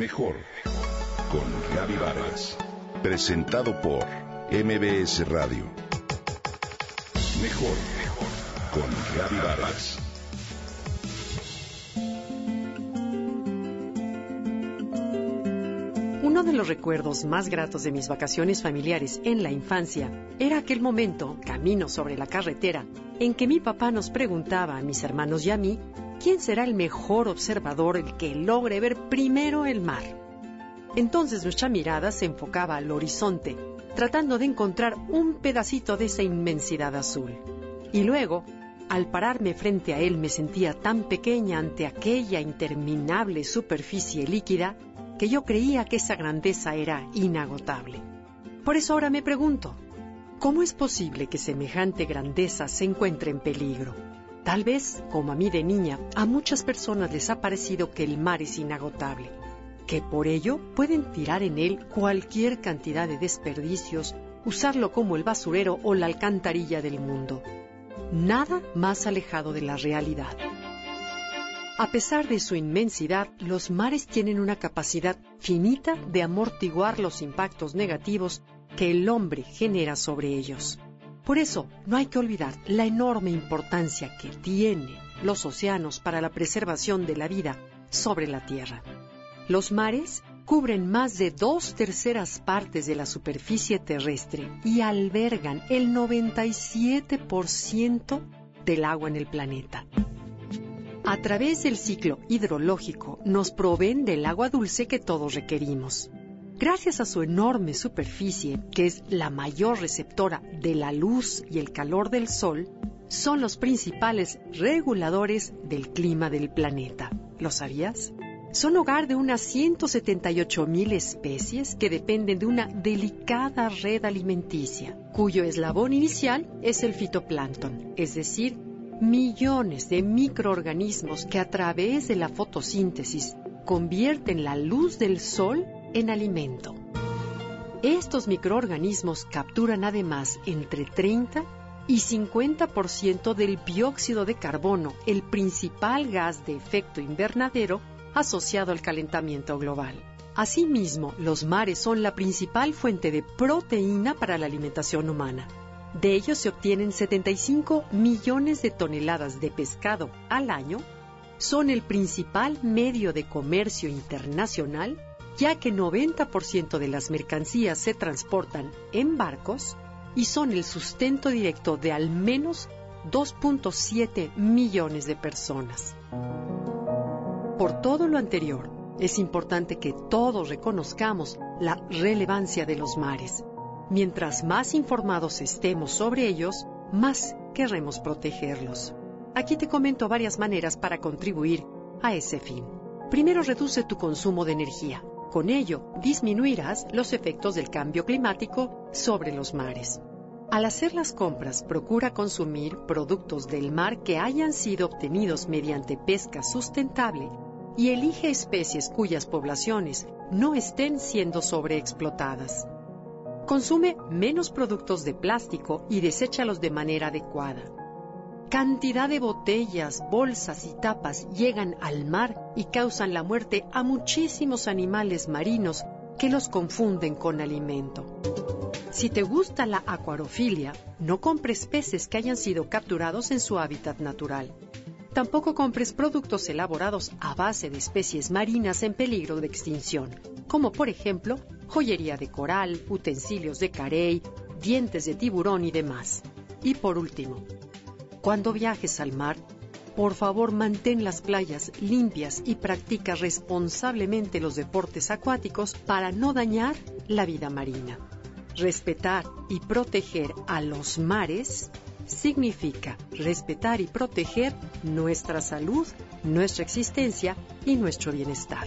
Mejor con Gaby Vargas. Presentado por MBS Radio. Mejor con Gaby Vargas. Uno de los recuerdos más gratos de mis vacaciones familiares en la infancia era aquel momento, camino sobre la carretera, en que mi papá nos preguntaba a mis hermanos y a mí quién será el mejor observador el que logre ver primero el mar. Entonces nuestra mirada se enfocaba al horizonte, tratando de encontrar un pedacito de esa inmensidad azul. Y luego, al pararme frente a él, me sentía tan pequeña ante aquella interminable superficie líquida que yo creía que esa grandeza era inagotable. Por eso ahora me pregunto, ¿cómo es posible que semejante grandeza se encuentre en peligro? Tal vez, como a mí de niña, a muchas personas les ha parecido que el mar es inagotable, que por ello pueden tirar en él cualquier cantidad de desperdicios, usarlo como el basurero o la alcantarilla del mundo. Nada más alejado de la realidad. A pesar de su inmensidad, los mares tienen una capacidad finita de amortiguar los impactos negativos que el hombre genera sobre ellos. Por eso, no hay que olvidar la enorme importancia que tienen los océanos para la preservación de la vida sobre la Tierra. Los mares cubren más de dos terceras partes de la superficie terrestre y albergan el 97% del agua en el planeta. A través del ciclo hidrológico nos proveen del agua dulce que todos requerimos. Gracias a su enorme superficie, que es la mayor receptora de la luz y el calor del Sol, son los principales reguladores del clima del planeta. ¿Lo sabías? Son hogar de unas 178 mil especies que dependen de una delicada red alimenticia, cuyo eslabón inicial es el fitoplancton, es decir, millones de microorganismos que a través de la fotosíntesis convierten la luz del sol en alimento. Estos microorganismos capturan además entre 30 y 50% del dióxido de carbono, el principal gas de efecto invernadero asociado al calentamiento global. Asimismo, los mares son la principal fuente de proteína para la alimentación humana. De ellos se obtienen 75 millones de toneladas de pescado al año, son el principal medio de comercio internacional ya que 90% de las mercancías se transportan en barcos y son el sustento directo de al menos 2.7 millones de personas. Por todo lo anterior, es importante que todos reconozcamos la relevancia de los mares. Mientras más informados estemos sobre ellos, más querremos protegerlos. Aquí te comento varias maneras para contribuir a ese fin. Primero, reduce tu consumo de energía. Con ello, disminuirás los efectos del cambio climático sobre los mares. Al hacer las compras, procura consumir productos del mar que hayan sido obtenidos mediante pesca sustentable y elige especies cuyas poblaciones no estén siendo sobreexplotadas. Consume menos productos de plástico y deséchalos de manera adecuada cantidad de botellas, bolsas y tapas llegan al mar y causan la muerte a muchísimos animales marinos que los confunden con alimento. Si te gusta la acuarofilia, no compres peces que hayan sido capturados en su hábitat natural. Tampoco compres productos elaborados a base de especies marinas en peligro de extinción, como por ejemplo joyería de coral, utensilios de carey, dientes de tiburón y demás. Y por último, cuando viajes al mar, por favor mantén las playas limpias y practica responsablemente los deportes acuáticos para no dañar la vida marina. Respetar y proteger a los mares significa respetar y proteger nuestra salud, nuestra existencia y nuestro bienestar.